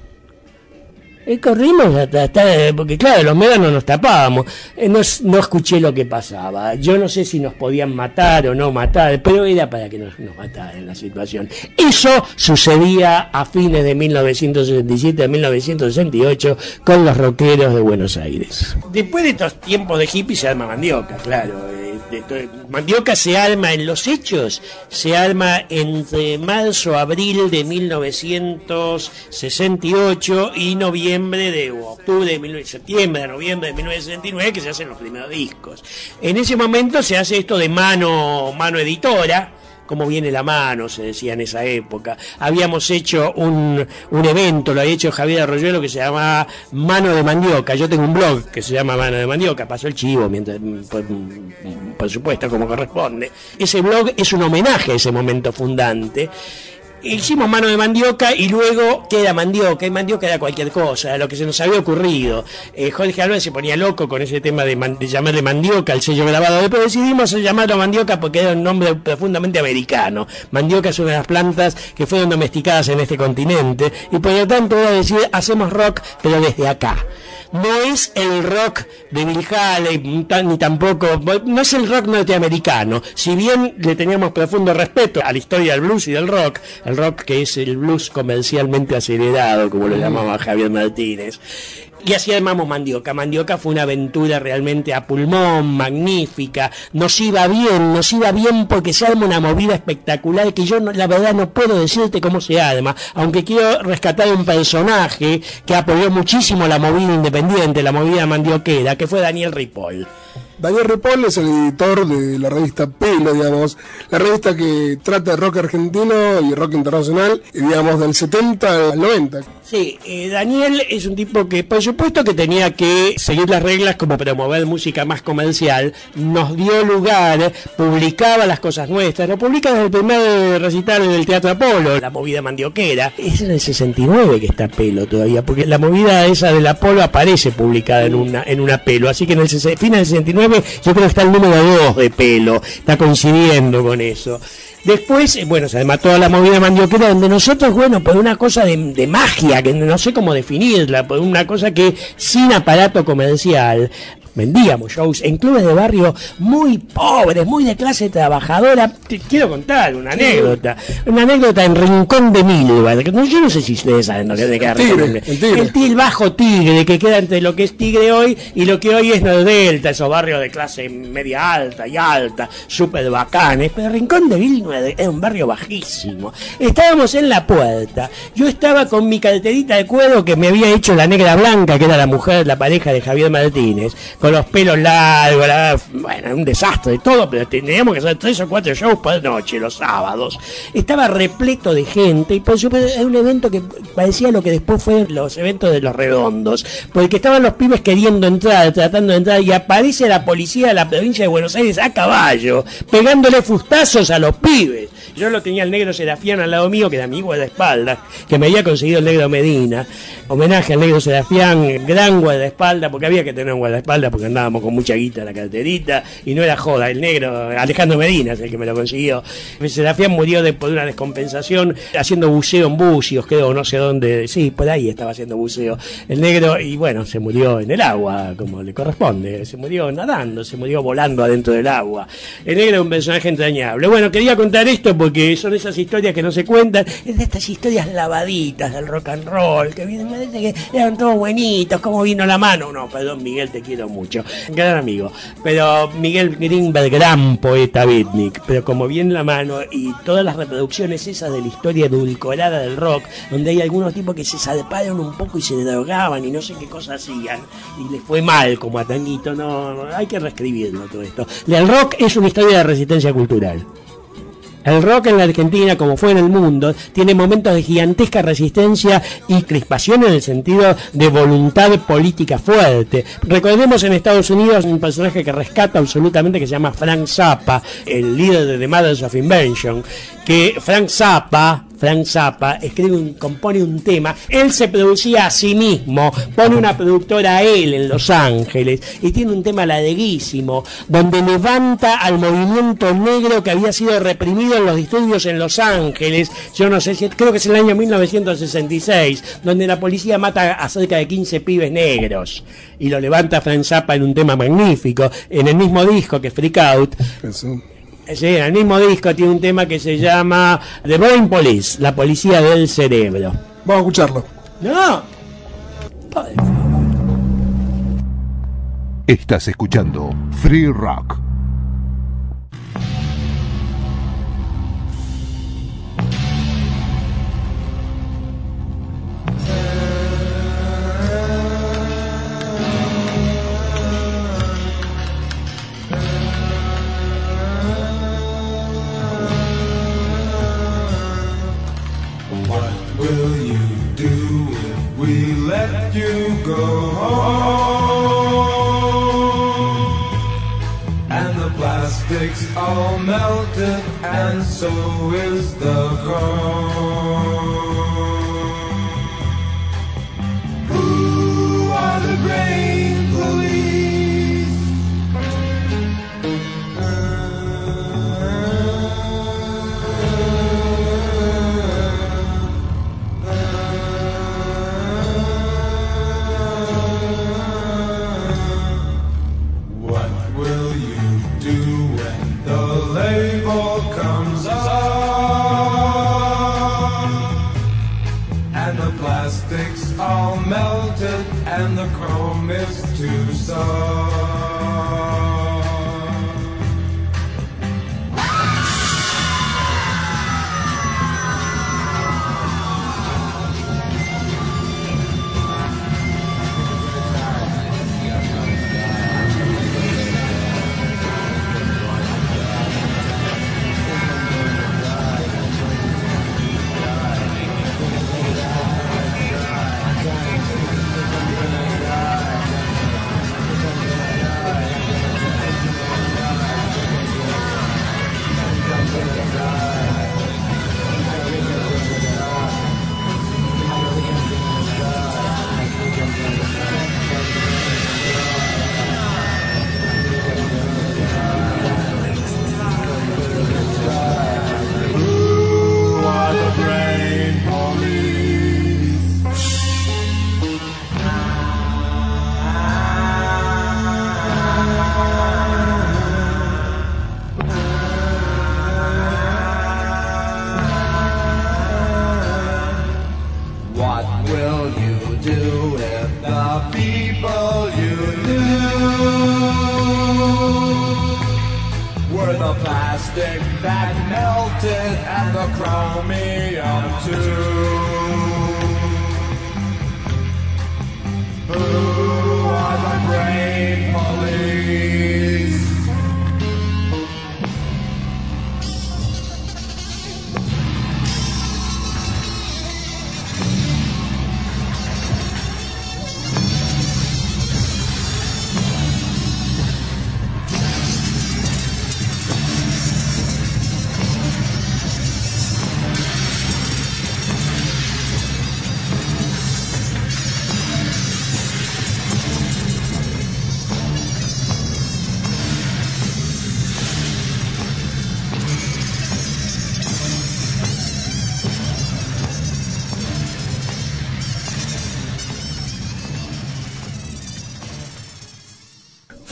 Corrimos hasta, porque claro, los médanos nos tapábamos. Eh, no, no escuché lo que pasaba. Yo no sé si nos podían matar o no matar, pero era para que nos, nos mataran la situación. Eso sucedía a fines de 1967, 1968, con los rockeros de Buenos Aires. Después de estos tiempos de hippie se arma mandioca, claro. eh, mandioca se arma en los hechos, se arma entre marzo, abril de 1968 y noviembre de octubre de 19, septiembre, noviembre de 1969 que se hacen los primeros discos. En ese momento se hace esto de mano, mano editora. Cómo viene la mano, se decía en esa época. Habíamos hecho un, un evento, lo había hecho Javier Arroyuelo, que se llama Mano de Mandioca. Yo tengo un blog que se llama Mano de Mandioca, pasó el chivo, mientras, por, por supuesto, como corresponde. Ese blog es un homenaje a ese momento fundante. Hicimos mano de mandioca y luego queda mandioca, y mandioca era cualquier cosa, lo que se nos había ocurrido. Eh, Jorge Álvarez se ponía loco con ese tema de, llamarle mandioca al sello grabado, después decidimos llamarlo mandioca porque era un nombre profundamente americano. Mandioca es una de las plantas que fueron domesticadas en este continente y por lo tanto era decir, hacemos rock pero desde acá no es el rock de Bill Haley, ni tampoco, no es el rock norteamericano. Si bien le teníamos profundo respeto a la historia del blues y del rock, el rock que es el blues comercialmente acelerado, como lo llamaba Javier Martínez. Y así armamos Mandioca. Mandioca fue una aventura realmente a pulmón, magnífica. Nos iba bien, nos iba bien porque se arma una movida espectacular que yo no- la verdad no puedo decirte cómo se arma. Aunque quiero rescatar un personaje que apoyó muchísimo la movida independiente, la movida mandioquera, que fue Daniel Ripoll. Daniel Ripoll es el editor de la revista Pelo, digamos, la revista que trata de rock argentino y rock internacional, digamos, del 70 al 90. Sí, eh, Daniel es un tipo que, por supuesto que tenía que seguir las reglas como promover música más comercial, nos dio lugar, publicaba las cosas nuestras, lo publica desde el primer recital del Teatro Apolo, la movida mandioquera. Es en el 69 que está pelo todavía, porque la movida esa del Apolo aparece publicada en una, en una pelo, así que en el fin del 69 yo creo que está el número 2 de pelo, está coincidiendo con eso. Después, eh, bueno, se arma toda la movida mandioquera, donde nosotros, bueno, por una cosa de, de magia, que no sé cómo definirla, por una cosa que sin aparato comercial, vendíamos shows en clubes de barrio muy pobres, muy de clase trabajadora. Te quiero contar una anécdota, una anécdota en Rincón de Milva, no- yo no sé si ustedes saben lo que de qué El Tigre, Rincón de- el Tigre. el Tigre, bajo Tigre, que queda entre lo que es Tigre hoy y lo que hoy es Nordelta, esos barrios de clase media alta y alta, súper bacanes, pero Rincón de Vilna era un barrio bajísimo. Estábamos en la puerta, yo estaba con mi carterita de cuero que me había hecho la negra blanca, que era la mujer, la pareja de Javier Martínez, con los pelos largos, la- bueno, un desastre de todo, pero teníamos que hacer tres o cuatro shows por noche, los sábados. Estaba repleto de gente y por supuesto era un evento que parecía lo que después fueron los eventos de los redondos, porque estaban los pibes queriendo entrar, tratando de entrar, y aparece la policía de la provincia de Buenos Aires a caballo, pegándole fustazos a los pibes. Yo lo tenía el negro Serafián al lado mío, que era mi guardaespaldas, que me había conseguido el negro Medina. Homenaje al negro Serafián, gran guardaespaldas, porque había que tener un guardaespaldas porque andábamos con mucha guita en la carterita y no era joda. El negro Alejandro Medina es el que me lo consiguió. Serafián murió de, por una descompensación haciendo buceo en bucios, creo, no sé dónde. Sí, por ahí estaba haciendo buceo. El negro, y bueno, se murió en el agua, como le corresponde. Se murió nadando, se murió volando adentro del agua. El negro es un personaje entrañable. Bueno, quería contar esto porque son esas historias que no se cuentan, es de estas historias lavaditas del rock and roll, que vienen, parece que eran todos buenitos, cómo vino la mano. No, perdón, Miguel, te quiero mucho. Gran amigo. Pero Miguel Greenberg, gran poeta beatnik, pero como viene la mano y todas las reproducciones esas de la historia edulcorada del rock, donde hay algunos tipos que se salparon un poco y se drogaban y no sé qué cosas hacían, y les fue mal como a Tanguito, no, no, hay que reescribirlo todo esto. El rock es una historia de resistencia cultural. El rock en la Argentina, como fue en el mundo, tiene momentos de gigantesca resistencia y crispación en el sentido de voluntad política fuerte. Recordemos en Estados Unidos un personaje que rescata absolutamente que se llama Frank Zappa, el líder de The Mothers of Invention, que Frank Zappa, Frank Zappa escribe un, compone un tema, él se producía a sí mismo, pone una productora a él en Los Ángeles y tiene un tema ladeguísimo donde levanta al movimiento negro que había sido reprimido en los disturbios en Los Ángeles, yo no sé si creo que es el año 1966, donde la policía mata a cerca de 15 pibes negros y lo levanta Frank Zappa en un tema magnífico, en el mismo disco que Freak Out. Sí, en el mismo disco tiene un tema que se llama The Brain Police, la policía del cerebro. Vamos a escucharlo. No. Estás escuchando Free Rock. Melted, and so is the chrome.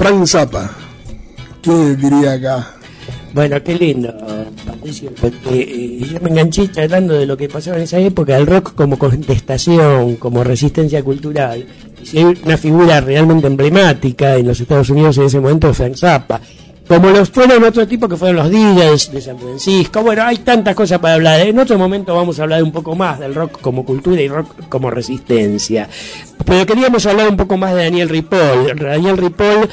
Frank Zappa. ¿Qué diría acá? Bueno, qué lindo, Patricio, porque eh, yo me enganché tratando de lo que pasaba en esa época, el rock como contestación, como resistencia cultural. Y si hay una figura realmente emblemática en los Estados Unidos en ese momento Frank Zappa. Como los fueron otros tipos que fueron los Dealers de San Francisco. Bueno, hay tantas cosas para hablar. En otro momento vamos a hablar un poco más del rock como cultura y rock como resistencia. Pero queríamos hablar un poco más de Daniel Ripoll. Daniel Ripoll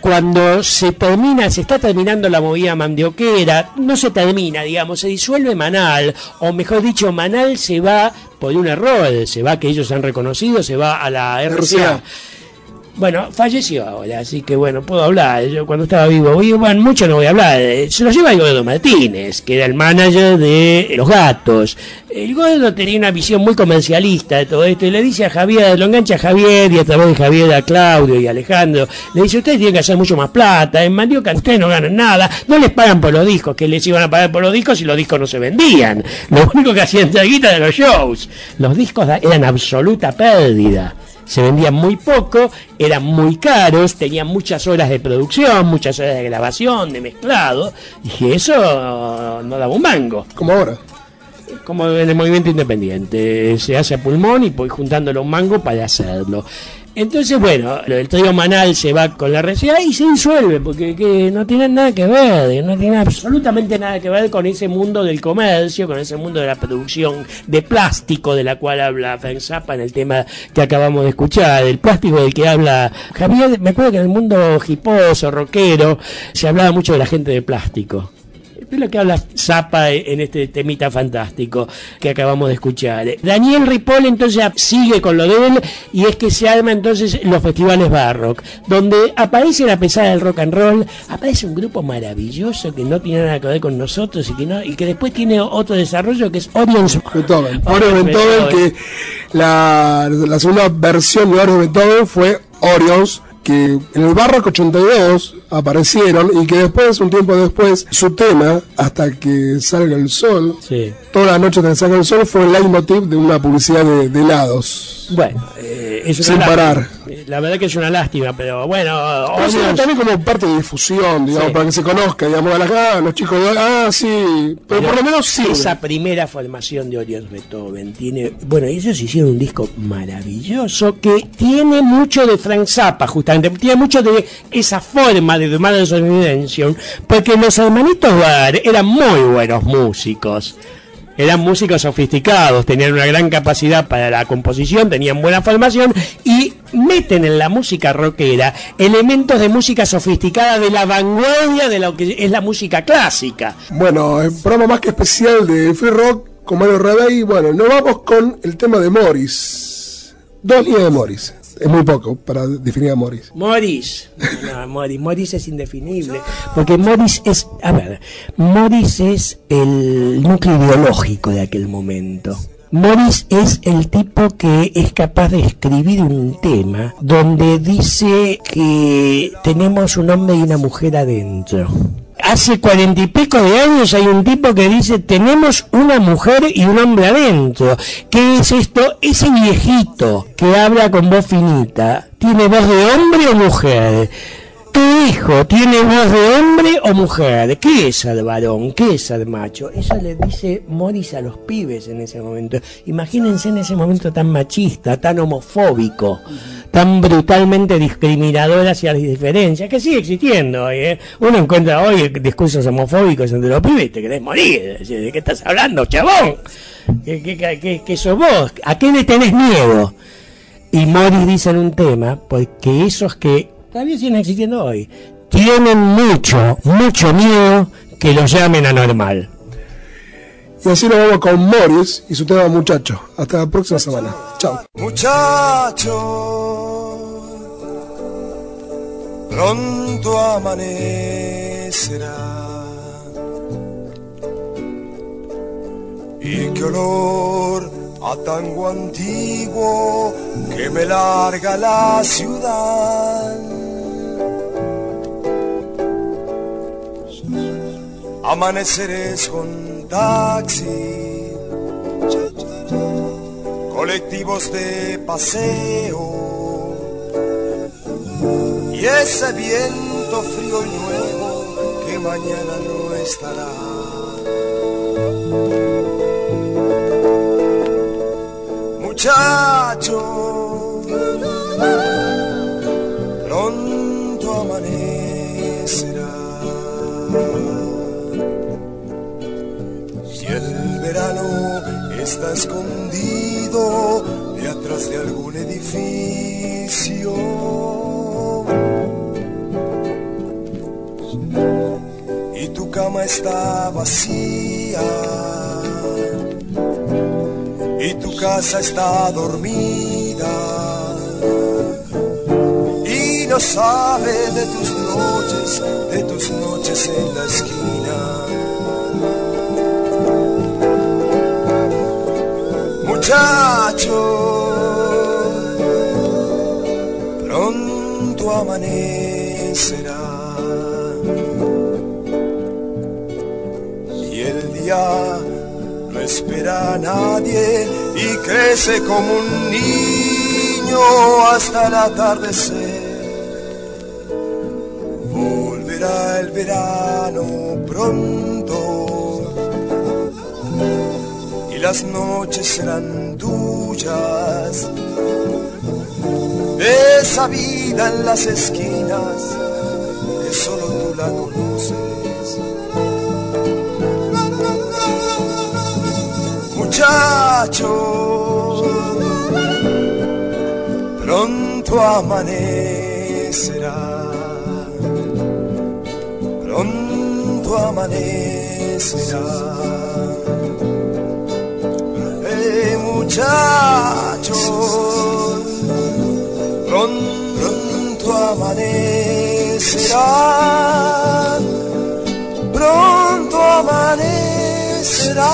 cuando se termina, se está terminando la movida mandioquera, no se termina, digamos, se disuelve Manal, o mejor dicho, Manal se va por un error, se va que ellos han reconocido, se va a la RCA. Bueno, falleció ahora, así que bueno, puedo hablar. Yo cuando estaba vivo, bueno, mucho no voy a hablar. Se lo lleva el Gordo Martínez, que era el manager de Los Gatos. El Gordo tenía una visión muy comercialista de todo esto y le dice a Javier, lo engancha a Javier y a través de Javier a Claudio y a Alejandro. Le dice, ustedes tienen que hacer mucho más plata. En Mandioca ustedes no ganan nada. No les pagan por los discos, que les iban a pagar por los discos si los discos no se vendían. Lo único que hacían guita de los shows. Los discos eran absoluta pérdida se vendían muy poco, eran muy caros, tenían muchas horas de producción, muchas horas de grabación, de mezclado, y eso no daba un mango. Como ahora. Como en el movimiento independiente, se hace a pulmón y voy juntándolo un mango para hacerlo. Entonces, bueno, el trío Manal se va con la RCA y se disuelve, porque que no tiene nada que ver, no tiene absolutamente nada que ver con ese mundo del comercio, con ese mundo de la producción de plástico de la cual habla Frank Zappa en el tema que acabamos de escuchar, el plástico del que habla Javier. Me acuerdo que en el mundo hiposo, rockero, se hablaba mucho de la gente de plástico. Es lo que habla Zappa en este temita fantástico que acabamos de escuchar. Daniel Ripoll entonces sigue con lo de él y es que se arma entonces los festivales Barrock, donde aparece la pesada del rock and roll, aparece un grupo maravilloso que no tiene nada que ver con nosotros y que no y que después tiene otro desarrollo que es Orion Beethoven. Orion Beethoven, que la, la segunda versión de Orion Beethoven fue Orions, que en el Barrock 82 aparecieron y que después, un tiempo después, su tema, hasta que salga el sol, Sí. toda la noche hasta que salga el sol, fue el leitmotiv de una publicidad de, de helados. Bueno, eh, es Sin parar. Eh, La verdad que es una lástima, pero bueno, Pero también como parte de difusión, digamos, Sí. para que se conozca, digamos, a las, ah, los chicos de ah, sí, pero, por lo menos sí. Esa primera formación de Orion Beethoven tiene. Bueno, ellos hicieron un disco maravilloso que tiene mucho de Frank Zappa, justamente. Tiene mucho de esa forma de The Mother's Redemption, porque los hermanitos Bar eran muy buenos músicos. Eran músicos sofisticados, tenían una gran capacidad para la composición, tenían buena formación y meten en la música rockera elementos de música sofisticada de la vanguardia de lo que es la música clásica. Bueno, el programa más que especial de Free Rock con Mario Rebey. Bueno, nos vamos con el tema de Morris. Dos líneas de Morris. Es muy poco para definir a Morris. Morris. No, Morris. Morris es indefinible. Porque Morris es. A ver. Morris es el núcleo ideológico de aquel momento. Morris es el tipo que es capaz de escribir un tema donde dice que tenemos un hombre y una mujer adentro. Hace cuarenta y pico de años hay un tipo que dice tenemos una mujer y un hombre adentro. ¿Qué es esto? Ese viejito que habla con voz finita, ¿tiene voz de hombre o mujer? Tu hijo tiene voz de hombre o mujer. ¿Qué es el varón? ¿Qué es el macho? Eso le dice Morris a los pibes en ese momento. Imagínense en ese momento tan machista, tan homofóbico, tan brutalmente discriminador hacia las diferencias, que sigue existiendo. hoy, ¿eh? Uno encuentra hoy discursos homofóbicos entre los pibes y te querés morir. ¿De qué estás hablando, chabón? ¿Qué, qué, qué, qué- qué sos vos? ¿A qué le tenés miedo? Y Morris dice en un tema, porque esos que todavía siguen existiendo hoy, tienen mucho, mucho miedo que los llamen anormal. Y así nos vamos con Morris y su tema Muchacho. Hasta la próxima semana. Chao. Muchacho, pronto amanecerá. Y qué olor a tango antiguo que me larga la ciudad. Amaneceres con taxi, colectivos de paseo y ese viento frío y nuevo que mañana no estará. Muchacho, pronto amanecerá. El verano está escondido de atrás de algún edificio. Y tu cama está vacía. Y tu casa está dormida. Y no sabe de tus noches, de tus noches en la esquina. Amanecerá. Y el día no espera a nadie y crece como un niño hasta el atardecer. Volverá el verano pronto y las noches serán tuyas. Esa vida en las esquinas que solo tú la conoces. Muchacho, pronto amanecerá. Pronto amanecerá muchachos, pronto, pronto amanecerá, pronto amanecerá,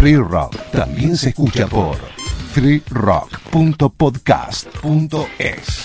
Free Rock también se escucha por freerock.podcast.es.